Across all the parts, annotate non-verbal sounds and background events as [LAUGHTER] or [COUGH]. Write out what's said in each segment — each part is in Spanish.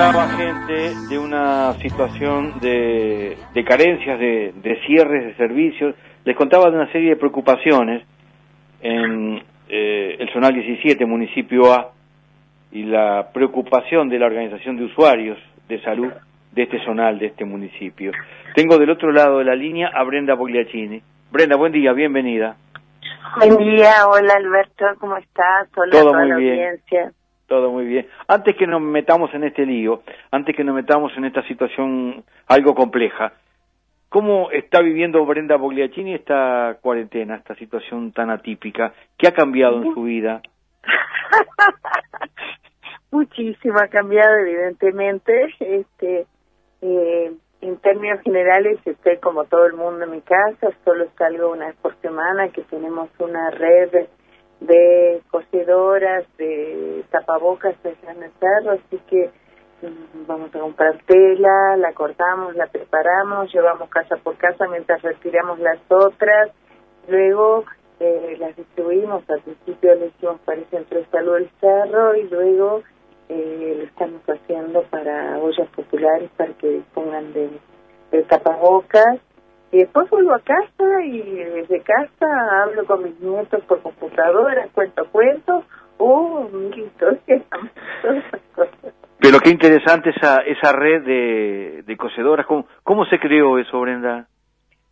contaba gente de una situación de, de carencias, de, de cierres de servicios, les contaba de una serie de preocupaciones en eh, el Zonal 17, municipio A, y la preocupación de la organización de usuarios de salud de este zonal, de este municipio. Tengo del otro lado de la línea a Brenda Bogliacini. Brenda, buen día, bienvenida. Buen día, hola Alberto, ¿cómo estás? Hola Todo a toda muy la bien. audiencia. Todo muy bien. Antes que nos metamos en este lío, antes que nos metamos en esta situación algo compleja, ¿cómo está viviendo Brenda Bogliacini esta cuarentena, esta situación tan atípica? ¿Qué ha cambiado en su vida? [LAUGHS] Muchísimo ha cambiado, evidentemente. Este, eh, en términos generales, estoy como todo el mundo en mi casa, solo salgo una vez por semana, que tenemos una red de cosedoras, de tapabocas allá en el cerro, así que mm, vamos a comprar tela, la cortamos, la preparamos, llevamos casa por casa mientras retiramos las otras, luego eh, las distribuimos, al principio le hicimos para el Centro de Salud del Cerro y luego eh, lo estamos haciendo para ollas populares para que dispongan de tapabocas. Y después vuelvo a casa y desde casa hablo con mis nietos por computadora, cuento cuentos, oh, mil historias, [LAUGHS] todas esas cosas. Pero qué interesante esa, esa red de, de cosedoras. ¿Cómo, ¿Cómo se creó eso, Brenda?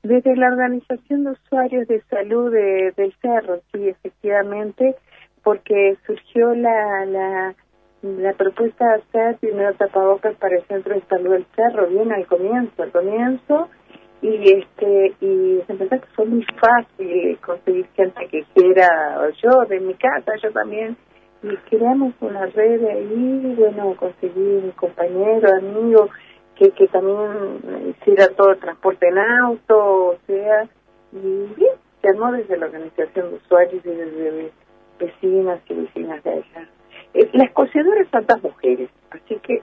Desde la Organización de Usuarios de Salud de, del Cerro, sí, efectivamente, porque surgió la, la, la propuesta de hacer primero tapabocas para el Centro de Salud del Cerro, bien al comienzo, al comienzo, y este y se empezó que fue muy fácil conseguir gente que quiera, o yo de mi casa, yo también, y creamos una red ahí, bueno, conseguí un compañero, amigo, que, que también hiciera todo el transporte en auto, o sea, y bien, se desde la organización de usuarios y desde vecinas y vecinas de allá. Eh, las cosedoras son dos mujeres, así que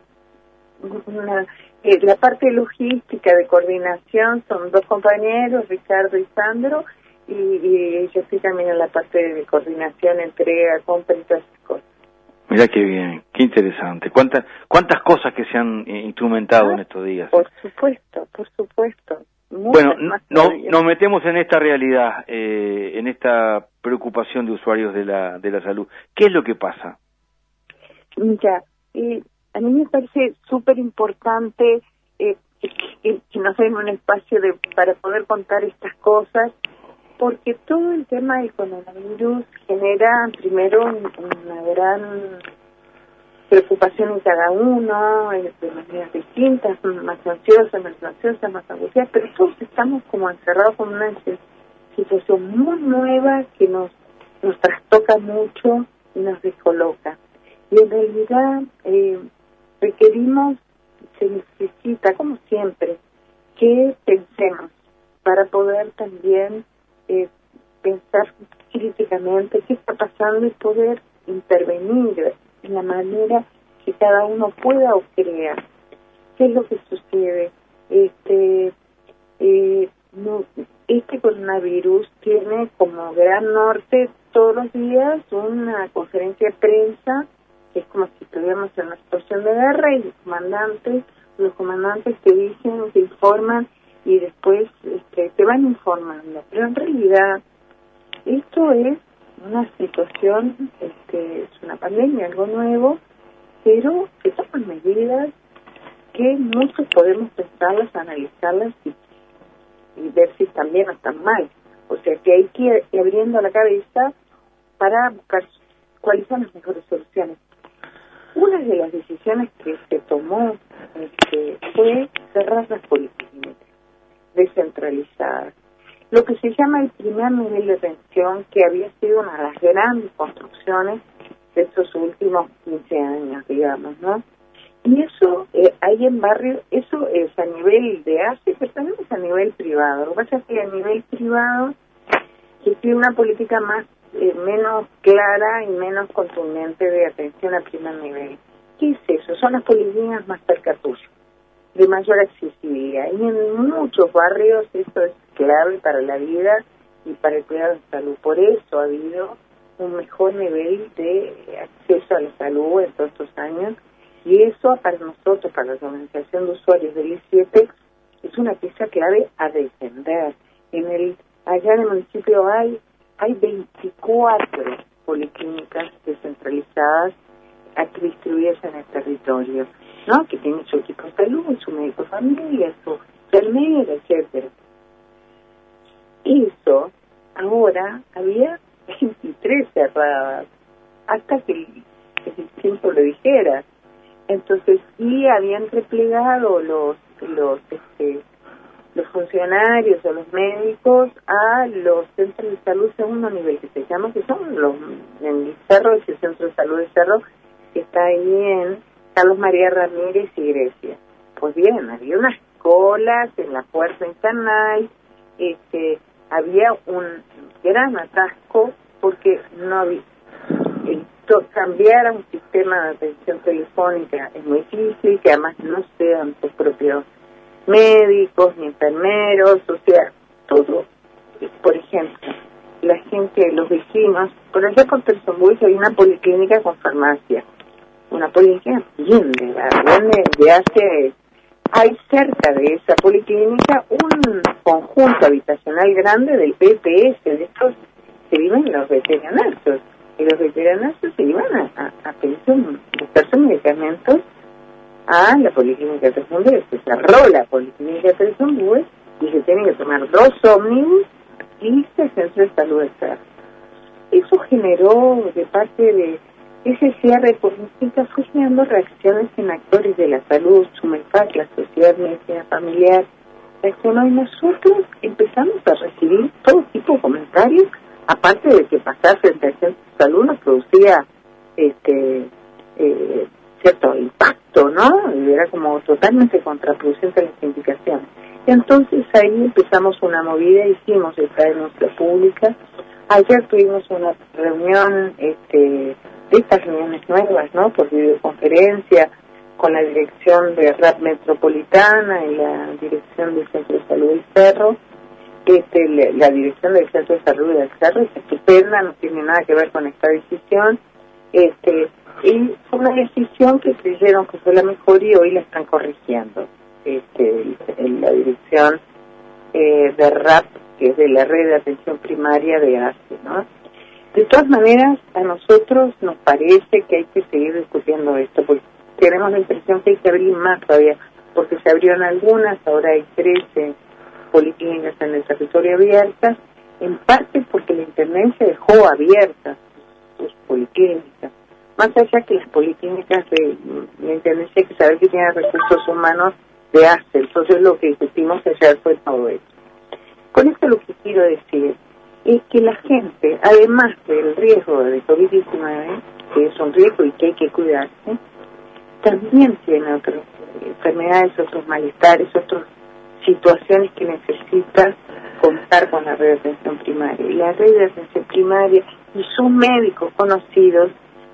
una, eh, la parte logística de coordinación son dos compañeros, Ricardo y Sandro, y, y yo estoy también en la parte de coordinación, entrega, compra y todas esas cosas. Mira qué bien, qué interesante. ¿Cuántas, cuántas cosas que se han instrumentado en estos días? Por supuesto, por supuesto. Muchas Bueno, no, nos metemos en esta realidad, eh, en esta preocupación de usuarios de la, de la salud. ¿Qué es lo que pasa? Mira, eh, a mí me parece súper importante eh, que, nos den un espacio de, para poder contar estas cosas, porque todo el tema del coronavirus genera primero un- una gran preocupación en cada uno, de maneras distintas, más ansiosas, menos ansiosas, más angustiadas, pero todos estamos como encerrados con una si- situación muy nueva que nos, nos trastoca mucho y nos descoloca. Y en realidad eh, requerimos, se necesita, como siempre, que pensemos para poder también eh, pensar críticamente qué está pasando y poder intervenir en la manera que cada uno pueda o crea. ¿Qué es lo que sucede? Este, eh, este coronavirus tiene como gran norte todos los días una conferencia de prensa es como si estuviéramos en una situación de guerra y los comandantes, los comandantes que dicen, que informan y después este, te van informando. Pero en realidad esto es una situación, este, es una pandemia, algo nuevo, pero que toman medidas que muchos podemos pensarlas, analizarlas y, y ver si están bien o están mal. O sea que hay que ir abriendo la cabeza para buscar cuáles son las mejores soluciones. Una de las decisiones que se tomó este, fue cerrar las políticas descentralizadas. Lo que se llama el primer nivel de atención, que había sido una de las grandes construcciones de estos últimos 15 años, digamos, ¿no? Y eso eh, hay en barrio, eso es a nivel de ACE, pero también es a nivel privado. Lo que pasa es que a nivel privado que tiene una política más eh, menos clara y menos contundente de atención a primer nivel. ¿Qué es eso? Son las políticas más cerca tuyo, de mayor accesibilidad. Y en muchos barrios eso es clave para la vida y para el cuidado de salud. Por eso ha habido un mejor nivel de acceso a la salud en todos estos años. Y eso para nosotros, para la organización de usuarios del I7, es una pieza clave a defender. En el allá en el municipio hay hay 24 policlínicas descentralizadas distribuidas en el territorio, ¿no? Que tienen su equipo de salud, su médico familia, su enfermera, etcétera. Eso ahora había 23 cerradas hasta que el tiempo lo dijera. Entonces sí habían replegado los los este, los funcionarios o los médicos a los centros de salud segundo nivel que se llama que son los en el cerro el centro de salud de cerro que está ahí en Carlos María Ramírez y Grecia. Pues bien había unas colas en la puerta canal este había un gran atasco porque no había cambiar a un sistema de atención telefónica es muy difícil, que además no sean sus propios médicos ni enfermeros, o sea, todo. Por ejemplo, la gente, los vecinos, por allá por Buey hay una policlínica con farmacia, una policlínica bien de, hace hay cerca de esa policlínica un conjunto habitacional grande del PPS, de estos que viven los veterinarios y los veteranos se iban a, a, pedir buscar medicamentos a la Policlínica de Se cerró la Policlínica de y se tienen que tomar dos ómnibus y el centro de salud externa. Eso generó de parte de ese cierre política, fue generando reacciones en actores de la salud, SUMEFAC, la Sociedad Medicina Familiar, reaccionó y nosotros empezamos a recibir todo tipo de comentarios aparte de que pasar frente al centro de salud nos producía este eh, cierto impacto, ¿no? Y era como totalmente contraproducente las indicaciones. Entonces ahí empezamos una movida, hicimos esta denuncia pública. Ayer tuvimos una reunión, este, de estas reuniones nuevas, ¿no? Por videoconferencia, con la dirección de RAP Metropolitana y la dirección del Centro de Salud del Cerro este, la dirección del Centro de Salud del Cerro es estupenda, no tiene nada que ver con esta decisión. Este, y fue una decisión que creyeron que fue la mejor y hoy la están corrigiendo. Este, en la dirección eh, de RAP, que es de la red de atención primaria de ACE, ¿no? De todas maneras, a nosotros nos parece que hay que seguir discutiendo esto, porque tenemos la impresión que hay que abrir más todavía, porque se abrieron algunas, ahora hay 13 policlínicas en el territorio abiertas, en parte porque la Intendencia dejó abiertas sus policlínicas. Más allá que las policlínicas de la Intendencia hay que saber que tienen recursos humanos de ACE, entonces lo que discutimos ayer fue todo eso. Con esto lo que quiero decir es que la gente, además del riesgo de COVID-19, que es un riesgo y que hay que cuidarse, también tiene otras enfermedades, otros malestares, otros situaciones que necesita contar con la red de atención primaria. Y la red de atención primaria y sus médicos conocidos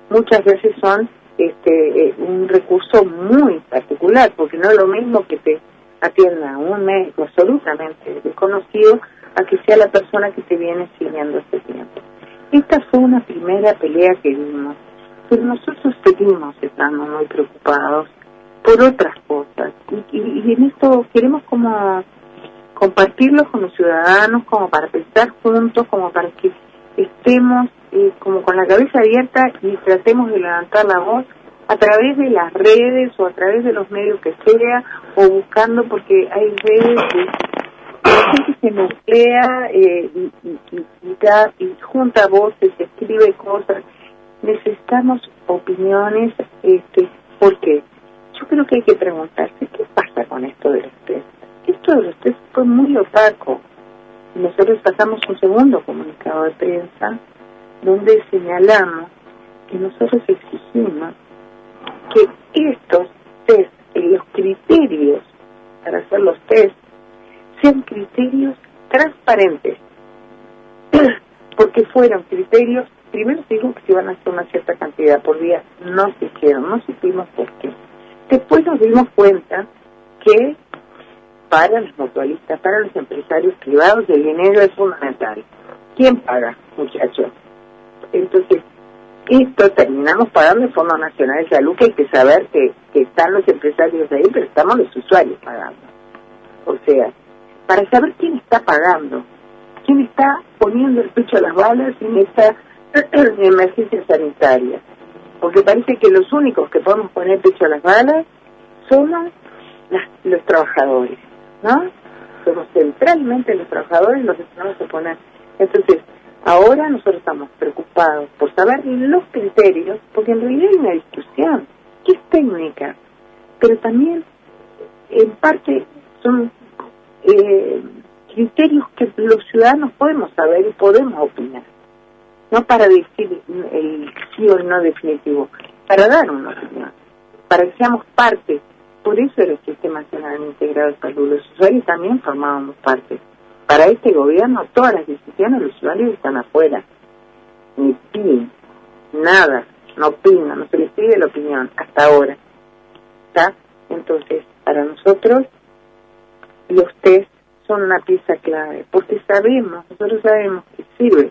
muchas veces son este, eh, un recurso muy particular, porque no es lo mismo que te atienda un médico absolutamente desconocido a que sea la persona que te viene siguiendo este tiempo. Esta fue una primera pelea que vimos, pero nosotros seguimos estando muy preocupados por otras cosas. Y, y, en esto queremos como compartirlo con los ciudadanos, como para pensar juntos, como para que estemos eh, como con la cabeza abierta y tratemos de levantar la voz a través de las redes o a través de los medios que sea o buscando porque hay redes que la gente se nuclea eh, y, y, y, junta voces, escribe cosas. Necesitamos opiniones, este, ¿por qué? yo creo que hay que preguntarse qué pasa con esto de los test. Esto de los test fue muy opaco. Nosotros pasamos un segundo comunicado de prensa donde señalamos que nosotros exigimos que estos test y los criterios para hacer los test sean criterios transparentes, [CLEARS THROAT] porque fueron criterios, primero se dijo que se iban a hacer una cierta cantidad por día, no se hicieron, no supimos por qué. Después nos dimos cuenta que para los mutualistas, para los empresarios privados, el dinero es fundamental. ¿Quién paga, muchachos? Entonces, esto terminamos pagando el Fondo Nacional de Salud, que hay que saber que, están los empresarios ahí, pero estamos los usuarios pagando. O sea, para saber quién está pagando, quién está poniendo el pecho a las balas en esta [CLEARS THROAT] emergencia sanitaria. Porque parece que los únicos que podemos poner pecho a las balas somos los trabajadores, ¿no? Somos centralmente los trabajadores los que tenemos que poner. Entonces, ahora nosotros estamos preocupados por saber los criterios, porque en realidad hay una discusión que es técnica, pero también en parte son eh, criterios que los ciudadanos podemos saber y podemos opinar. No para decir el sí o el no definitivo, para dar una opinión, para que seamos parte. Por eso era el Sistema Nacional Integrado de Salud. Los usuarios también formábamos parte. Para este gobierno todas las decisiones los usuarios están afuera. Ni piden, nada, no opinan, no se les pide la opinión hasta ahora. Entonces, para nosotros los test son una pieza clave, porque sabemos, nosotros sabemos que sirve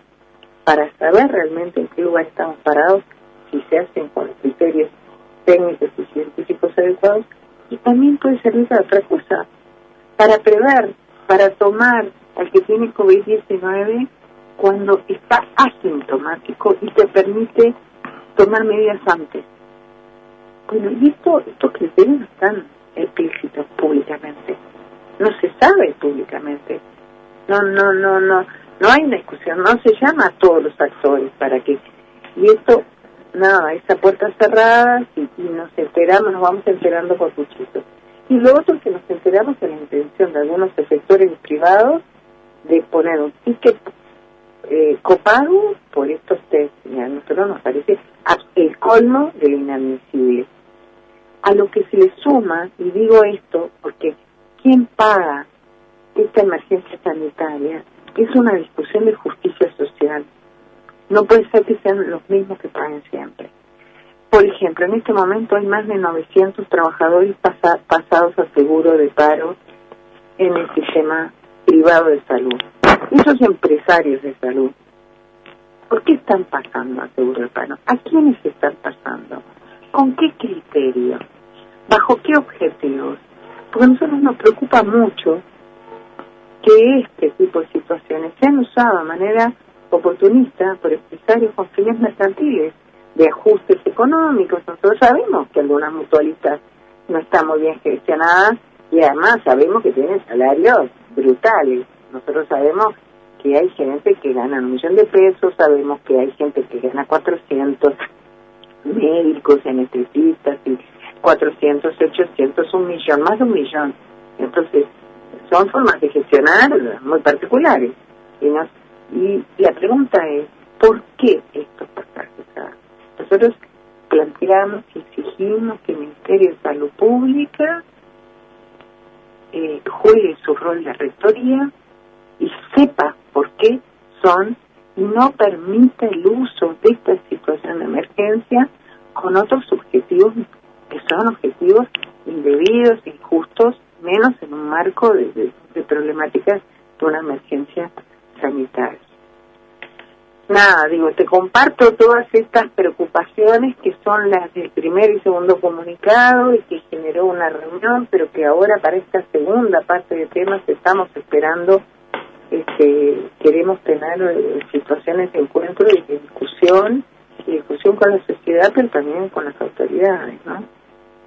para saber realmente en qué lugar estamos parados, si se hacen con criterios técnicos y científicos adecuados, y también puede servir para otra cosa, para prever, para tomar al que tiene COVID-19 cuando está asintomático y te permite tomar medidas antes. Bueno, y esto, estos criterios están explícitos públicamente no se sabe públicamente. No, no, no, no, no hay una discusión, no se llama a todos los actores para que... Y esto, nada, esa puerta cerrada y, nos enteramos, nos vamos enterando por cuchitos. Y lo otro que nos enteramos es la intención de algunos sectores privados de poner un ticket eh, copago por estos test. Y a nosotros nos parece el colmo de lo inadmisible. A lo que se le suma, y digo esto porque quién paga esta emergencia sanitaria es una discusión de justicia social. No puede ser que sean los mismos que paguen siempre. Por ejemplo, en este momento hay más de 900 trabajadores pasados a seguro de paro en el sistema privado de salud. Esos empresarios de salud, ¿por qué están pasando a seguro de paro? ¿A quiénes están pasando? ¿Con qué criterio? ¿Bajo qué objetivos? porque a nosotros nos preocupa mucho que este tipo de situaciones sean usadas de manera oportunista por empresarios con fines mercantiles de ajustes económicos. Nosotros sabemos que algunas mutualistas no están muy bien gestionadas y además sabemos que tienen salarios brutales. Nosotros sabemos que hay gente que gana un millón de pesos, sabemos que hay gente que gana 400, médicos, anestesistas y 400, 800, un millón, más de un millón. Entonces, son formas de gestionar muy particulares. Y, y la pregunta es, ¿por qué estos pasajes? nosotros planteamos y exigimos que el Ministerio de Salud Pública eh, juegue su rol de rectoría y sepa por qué son y no permita el uso de esta situación de emergencia con otros objetivos que son objetivos indebidos, injustos, menos en un marco de, problemáticas de una emergencia Nada, digo, te comparto todas estas preocupaciones que son las del primer y segundo comunicado y que generó una reunión, pero que ahora para esta segunda parte de temas estamos esperando, este, queremos tener eh, situaciones de encuentro y de discusión, discusión con la sociedad, pero también con las autoridades, ¿no?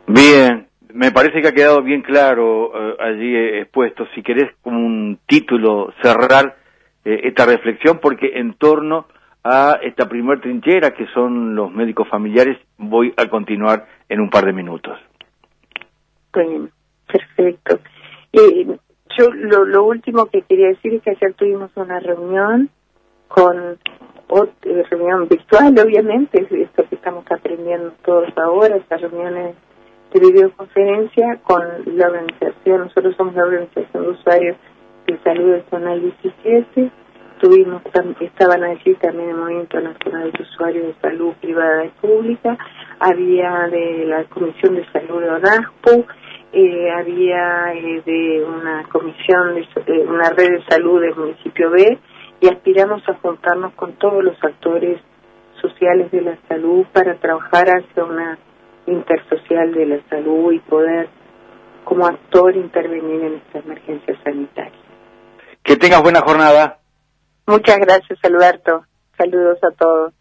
Bien, me parece que ha quedado bien claro eh, allí expuesto. Si querés como un título cerrar eh, esta reflexión, porque en torno a esta primer trinchera que son los médicos familiares voy a continuar en un par de minutos. Bien, perfecto. Eh, yo lo, lo último que quería decir es que ayer tuvimos una reunión con otra reunión virtual, obviamente, es esto que estamos aprendiendo todos ahora, estas reuniones de videoconferencia con la organización, nosotros somos la organización de usuarios de Salud de Zona 17. Tuvimos, estaban allí también el Movimiento Nacional de Usuarios de Salud Privada y Pública, había de la Comisión de Salud de ONASPU, eh, había eh, de una comisión, de, eh, una red de salud del municipio B, y aspiramos a juntarnos con todos los actores sociales de la salud para trabajar hacia una intersocial de la salud y poder como actor intervenir en esta emergencia sanitaria. Que tengas buena jornada. Muchas gracias, Alberto. Saludos a todos.